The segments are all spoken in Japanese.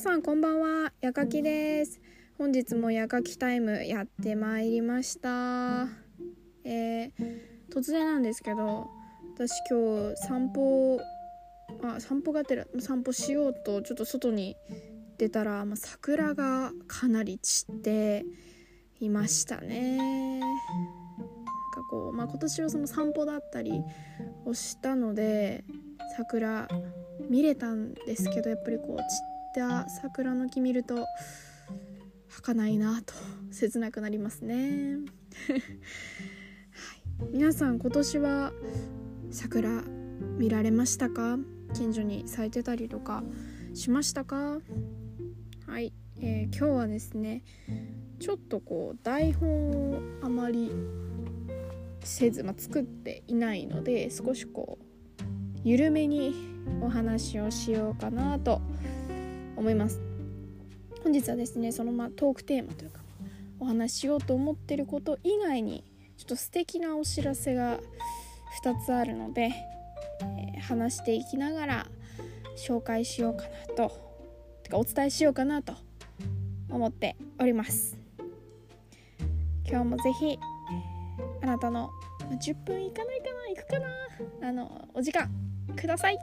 皆さんこんばんは。やかきです。本日もやかきタイムやってまいりました。えー、突然なんですけど私今日散歩あ散歩がてら散歩しようとちょっと外に出たら、まあ、桜がかなり散っていましたね。なんかこう、まあ、今年はその散歩だったりをしたので桜見れたんですけどやっぱりこう散った桜の木見ると儚いなと切なくなりますね、はい、皆さん今年は桜見られましたか？近所に咲いてたりとかしましたか？はい、えー、今日はですねちょっとこう台本をあまりせず、まあ、作っていないので少しこう緩めにお話をしようかなと思います。本日はですねそのまトークテーマというかお話ししようと思ってること以外にちょっと素敵なお知らせが2つあるので、えー、話していきながら紹介しようかなとてかお伝えしようかなと思っております。今日もぜひあなたの10分いかないかないくかなあのお時間ください。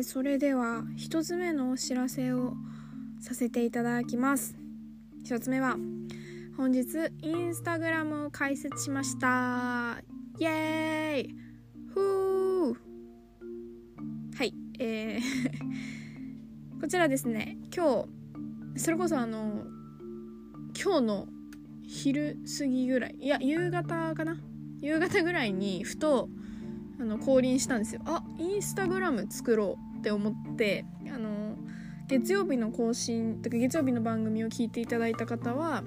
ー、それでは1つ目のお知らせをさせていただきます。1つ目は本日インスタグラムを開設しました。イエーイ。ふー。はいえーこちらですね。今日それこそあの今日の昼過ぎぐらい。いや夕方かな。夕方ぐらいにふとあの降臨したんですよ。あインスタグラム作ろう。って思ってあの月曜日の更新とか月曜日の番組を聞いていただいた方はあ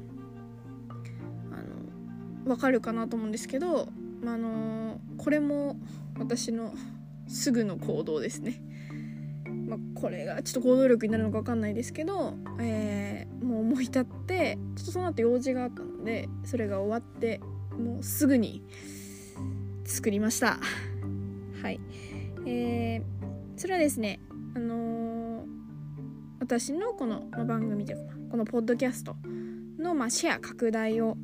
の分かるかなと思うんですけど、まあのこれも私のすぐの行動ですね。まあ、これがちょっと行動力になるのか分かんないですけど、えー、もう思い立ってちょっとその後用事があったのでそれが終わってもうすぐに作りましたはいえー、それはですねあのー、私のこの番組というかこのポッドキャストの、まあ、シェア拡大を、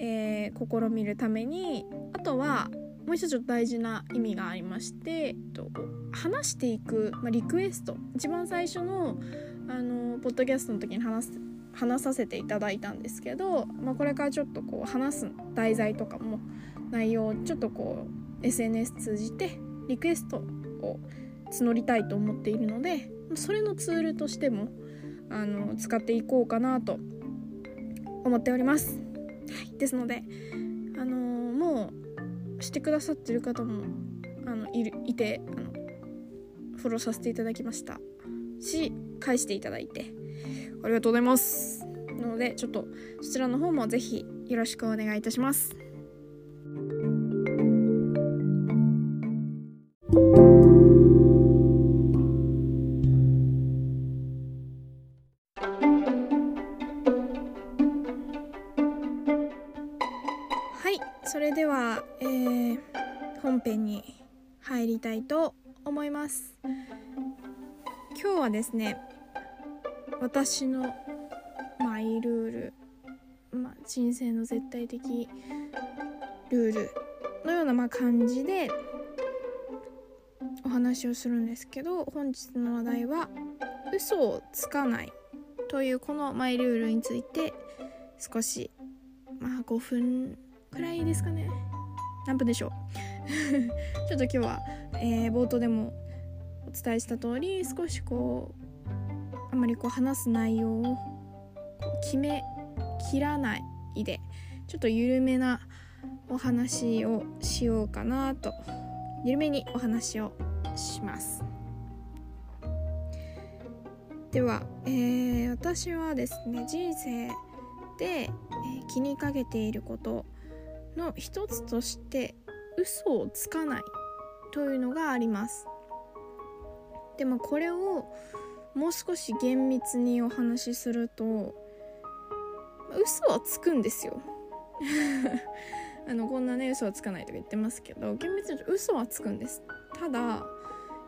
えー、試みるためにあとはもう一つちょっと大事な意味がありまして、えっと、話していく、まあ、リクエスト一番最初のあのポッドキャストの時に話す話させていただいたんですけど、まあ、これからちょっとこう話す題材とかも内容をちょっとこう SNS 通じてリクエストを募りたいと思っているのでそれのツールとしてもあの使っていこうかなと思っております。はい、ですので、あの、もうしてくださってる方もあのいるいてあのフォローさせていただきました。し返していただいてありがとうございます。なのでちょっとそちらの方もぜひよろしくお願いいたします。はいそれでは、えー、本編に入りたいと思います。今日はですね私のマイルール、ま、人生の絶対的ルールのようなま感じでお話をするんですけど本日の話題は嘘をつかないというこのマイルールについて少しまあ5分くらいですかね。何分でしょう。ちょっと今日はえー、冒頭でもお伝えした通り少しこうあんまりこう話す内容を決めきらないでちょっと緩めなお話をしようかなと。緩めにお話をします。では、えー、私はですね人生で、えー、気にかけていることの一つとして嘘をつかないというのがあります。でもこれをもう少し厳密にお話しすると嘘はつくんですよ。あのこんなね嘘はつかないとか言ってますけど厳密に嘘はつくんです。ただ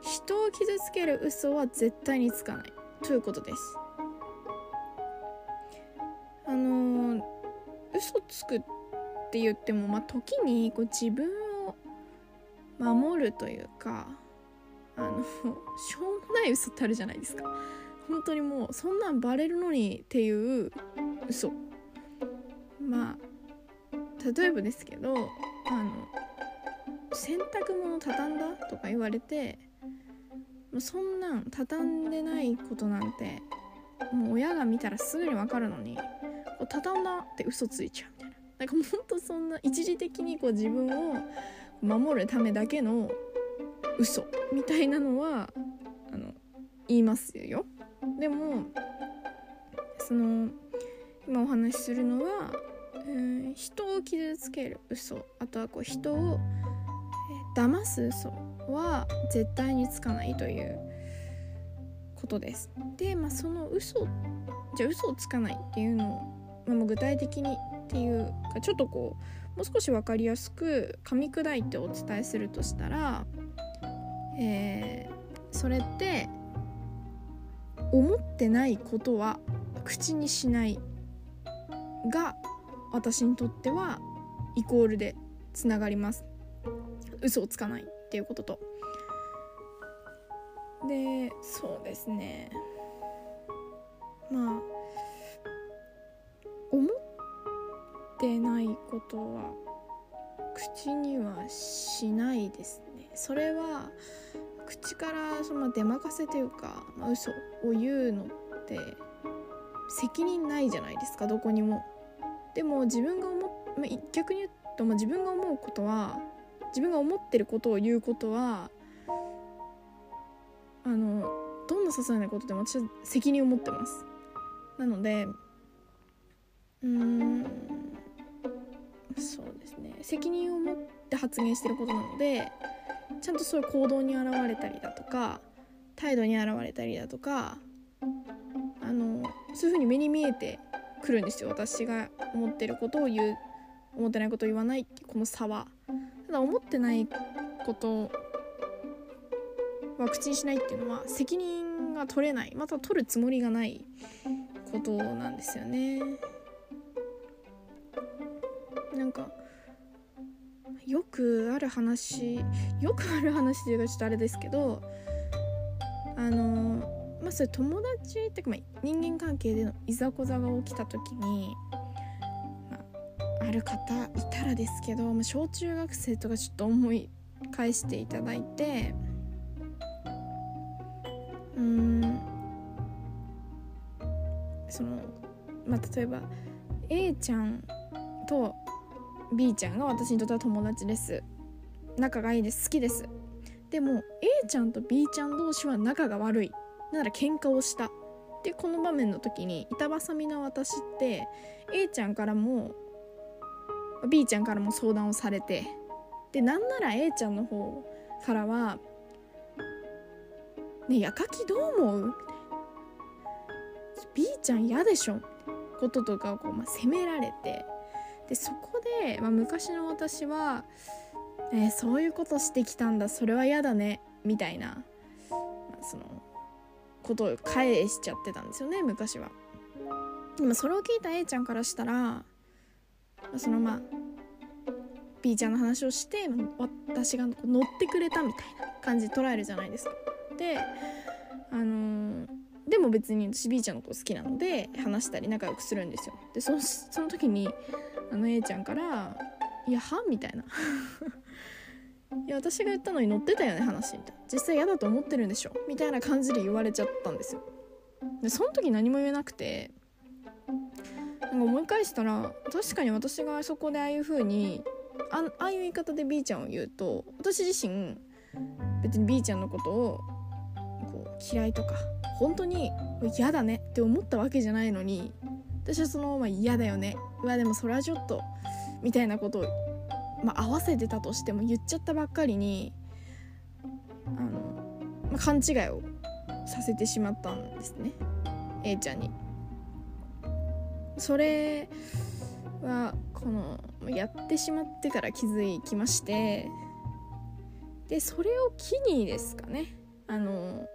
人を傷つける嘘は絶対につかないということです。あのー、嘘つくってって言ってもまあ時にこう自分を守るというかあのしょうもない嘘ってあるじゃないですか。本当にもうそんなんバレるのにっていう嘘。まあ例えばですけどあの洗濯物畳んだとか言われてもうそんなん畳んでないことなんてもう親が見たらすぐに分かるのに畳んだって嘘ついちゃうみたいな。なんかほんとそんな一時的にこう自分を守るためだけの嘘みたいなのはあの言いますよでもその今お話しするのは、えー、人を傷つける嘘あとはこう人を、えー、騙す嘘は絶対につかないということです。で、まあ、その嘘じゃあ嘘をつかないっていうのを、まあ、具体的にっていうかちょっとこうもう少し分かりやすく噛み砕いてお伝えするとしたら、えー、それって思ってないことは口にしないが私にとってはイコールでつながります。嘘をつかないっていうことと。でそうですね。ってないことは口にはしないですねそれは口からその出まかせというか、まあ、嘘を言うのって責任ないじゃないですかどこにも。でも自分が思っ、まあ、逆に言うと、まあ、自分が思うことは自分が思ってることを言うことはあのどんな些細なことでも私は責任を持ってます。なのでうーんそうですね。責任を持って発言してることなのでちゃんとそういう行動に現れたりだとか態度に現れたりだとかあのそういうふうに目に見えてくるんですよ。私が思ってることを言う思ってないことを言わないっていうこの差は。ただ思ってないことは口にしないっていうのは責任が取れないまた取るつもりがないことなんですよね。なんかよくある話よくある話というかちょっとあれですけどあのまあそれ友達っていうか、まあ、人間関係でのいざこざが起きた時に、まあ、ある方いたらですけど、まあ、小中学生とかちょっと思い返していただいてうんそのまあ例えば A ちゃんと B ちゃんが私にとっては友達です。仲がいいです。好きです。でも A ちゃんと B ちゃん同士は仲が悪い。なら喧嘩をした。でこの場面の時に板挟みな私って A ちゃんからも B ちゃんからも相談をされてでなんなら A ちゃんの方からは「ねえやかきどう思う?」B ちゃん嫌でしょ？こととかをこう、まあ、責められてでそこで、まあ、昔の私は、えー、そういうことしてきたんだそれは嫌だねみたいな、まあ、そのことを返しちゃってたんですよね昔は。でもそれを聞いた A ちゃんからしたらそのまあ B ちゃんの話をして私が乗ってくれたみたいな感じで捉えるじゃないですか。であのー、でも別に私 B ちゃんのこと好きなので話したり仲良くするんですよ。でその時にあの A ちゃんから「いやは?」みたいな。いや私が言ったのに乗ってたよね話みたいな。実際嫌だと思ってるんでしょ？みたいな感じで言われちゃったんですよ。でその時何も言えなくてなんか思い返したら確かに私がそこでああいう風にあああいう言い方で B ちゃんを言うと私自身別に B ちゃんのことをこう嫌いとか本当に嫌だねって思ったわけじゃないのに私はそのまま嫌だよね。うわでもそれはちょっとみたいなことをまあ、合わせてたとしても言っちゃったばっかりにあの、まあ、勘違いをさせてしまったんですね。A ちゃんに。それはこのやってしまってから気づきましてでそれを機にですかね。あの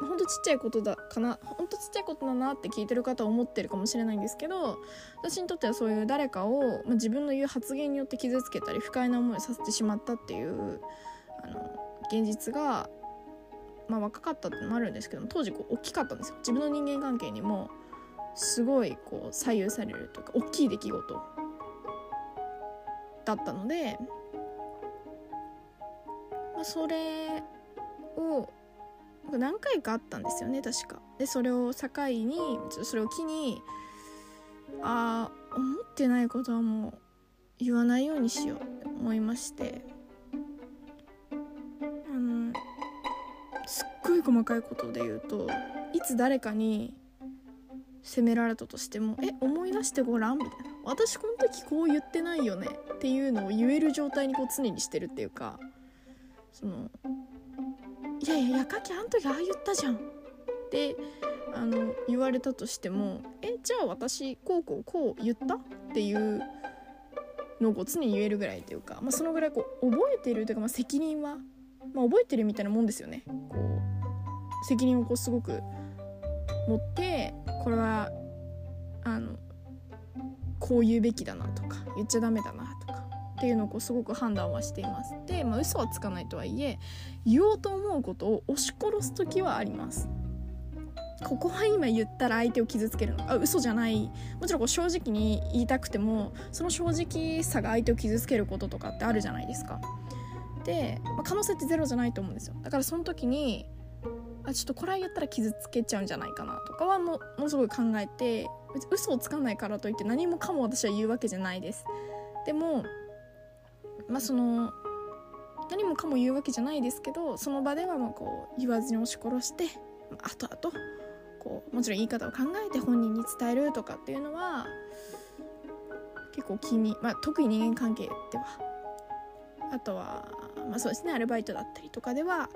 ほんとちっちゃいことだかなほんとちっちゃいことだなって聞いてる方は思ってるかもしれないんですけど私にとってはそういう誰かを、まあ、自分の言う発言によって傷つけたり不快な思いをさせてしまったっていうあの現実が、まあ、若かったってのもあるんですけど当時こう大きかったんですよ。自分の人間関係にもすごいこう左右されるというか大きい出来事だったので、まあ、それを何回かあったんですよね確か。でそれを境にそれを機にああ思ってないことはもう言わないようにしようって思いましてあのすっごい細かいことで言うといつ誰かに責められたとしても「え思い出してごらん」みたいな「私この時こう言ってないよね」っていうのを言える状態にこう常にしてるっていうかその「いやいややかきあん時ああ言ったじゃん」ってあの言われたとしても「えじゃあ私こうこうこう言った?」っていうのをこう常に言えるぐらいというか、まあ、そのぐらいこう覚えてるというか、まあ、責任は、まあ、覚えてるみたいなもんですよね。こう責任をこうすごく持ってこれはあのこう言うべきだなとか言っちゃダメだなっていうのをこうすごく判断はしています。で、まあ、嘘はつかないとはいえ言おうと思うことを押し殺す時はあります。ここは今言ったら相手を傷つけるの。あ嘘じゃない。もちろんこう正直に言いたくてもその正直さが相手を傷つけることとかってあるじゃないですか。で、まあ、可能性ってゼロじゃないと思うんですよ。だからその時にあちょっとこれは言ったら傷つけちゃうんじゃないかなとかはもものすごい考えて嘘をつかないからといって何もかも私は言うわけじゃないです。でもまあその何もかも言うわけじゃないですけどその場ではまあこう言わずに押し殺して後々こうもちろん言い方を考えて本人に伝えるとかっていうのは結構気に、まあ、特に人間関係では。あとは、まあ、そうですねアルバイトだったりとかでは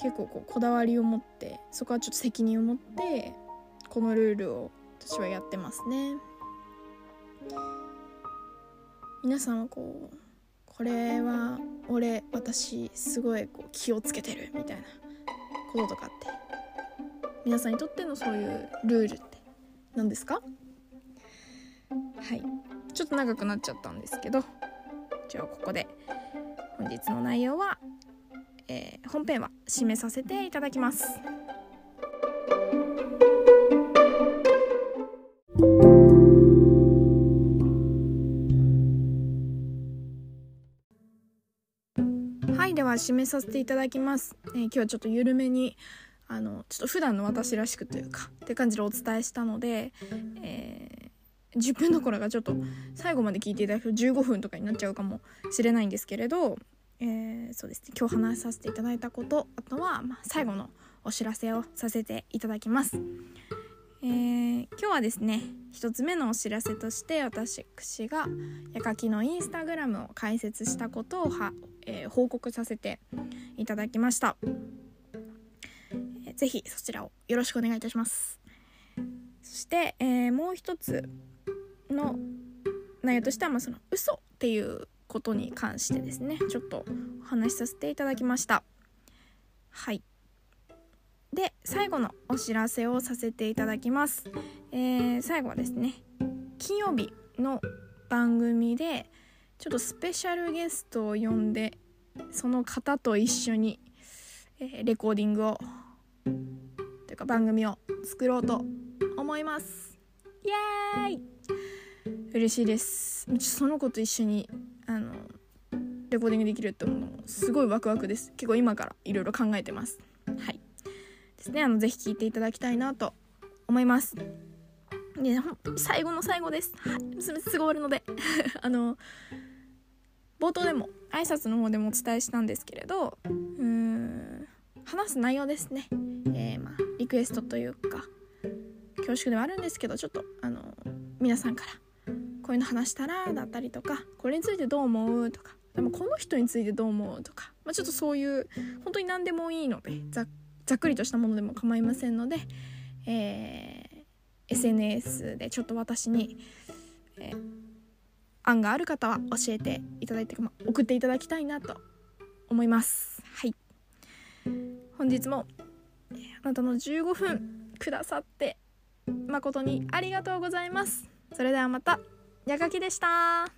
結構こうこだわりを持ってそこはちょっと責任を持ってこのルールを私はやってますね。皆さんはこうこれは俺私すごいこう気をつけてるみたいなこととかって皆さんにとってのそういうルールって何ですか？はいちょっと長くなっちゃったんですけどじゃあここで本日の内容はえー、本編は締めさせていただきます。締めさせていただきます、えー、今日はちょっと緩めにあのちょっと普段の私らしくというかって感じでお伝えしたので、えー、10分どころがちょっと最後まで聞いていただくと15分とかになっちゃうかもしれないんですけれどえー、そうですね今日話させていただいたことあとは、まあ、最後のお知らせをさせていただきます。えー、今日はですね1つ目のお知らせとして私がやかきのインスタグラムを開設したことをは、えー、報告させていただきました、えー、ぜひそちらをよろしくお願いいたします。そして、えー、もう一つの内容としては、まあ、その嘘っていうことに関してですねちょっとお話しさせていただきました。はい。で最後のお知らせをさせていただきます、えー、最後はですね金曜日の番組でちょっとスペシャルゲストを呼んでその方と一緒に、えー、レコーディングをというか番組を作ろうと思います。イエーイ！嬉しいです。その子と一緒にあのレコーディングできるって思うのすごいワクワクです。結構今からいろいろ考えてます。です。ねあのぜひ聴いていただきたいなと思います。で最後の最後です。はいすぐ終わるので。あの冒頭でも挨拶の方でもお伝えしたんですけれどうーん話す内容ですね。えー、まあリクエストというか恐縮ではあるんですけどちょっとあの皆さんからこういうの話したらだったりとかこれについてどう思うとかでもこの人についてどう思うとか、まあ、ちょっとそういう本当に何でもいいのでざざっくりとしたものでも構いませんので、えー、SNS でちょっと私に、えー、案がある方は教えていただいて、ま、送っていただきたいなと思います。はい。本日もあなたの15分くださって誠にありがとうございます。それではまたやかきでした。